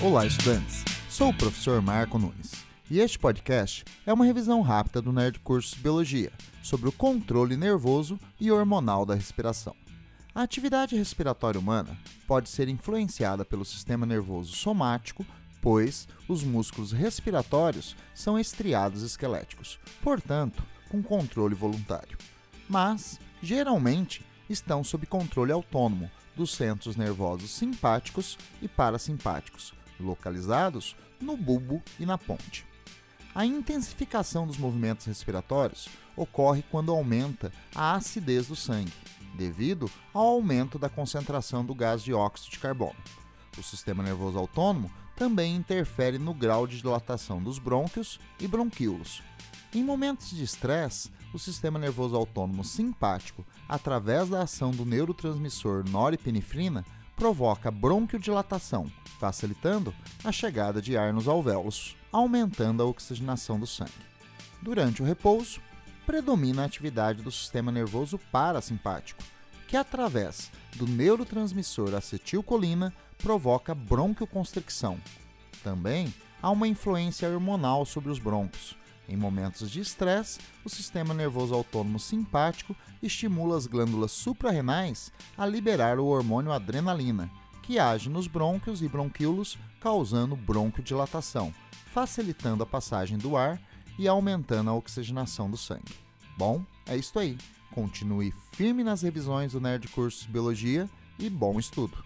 Olá, estudantes! Sou o professor Marco Nunes e este podcast é uma revisão rápida do Nerd Cursos Biologia sobre o controle nervoso e hormonal da respiração. A atividade respiratória humana pode ser influenciada pelo sistema nervoso somático, pois os músculos respiratórios são estriados esqueléticos, portanto, com controle voluntário. Mas, geralmente, estão sob controle autônomo dos centros nervosos simpáticos e parasimpáticos, localizados no bulbo e na ponte. A intensificação dos movimentos respiratórios ocorre quando aumenta a acidez do sangue, devido ao aumento da concentração do gás dióxido de carbono. O sistema nervoso autônomo também interfere no grau de dilatação dos brônquios e bronquíolos. Em momentos de estresse, o sistema nervoso autônomo simpático, através da ação do neurotransmissor norepinefrina, provoca bronquiodilatação, facilitando a chegada de ar nos alvéolos, aumentando a oxigenação do sangue. Durante o repouso, predomina a atividade do sistema nervoso parasimpático, que através do neurotransmissor acetilcolina provoca bronquioconstricção. Também há uma influência hormonal sobre os brônquios. Em momentos de estresse, o sistema nervoso autônomo simpático estimula as glândulas suprarrenais a liberar o hormônio adrenalina, que age nos brônquios e bronquíolos, causando bronquiodilatação, facilitando a passagem do ar e aumentando a oxigenação do sangue. Bom, é isso aí. Continue firme nas revisões do Nerd Cursos Biologia e bom estudo!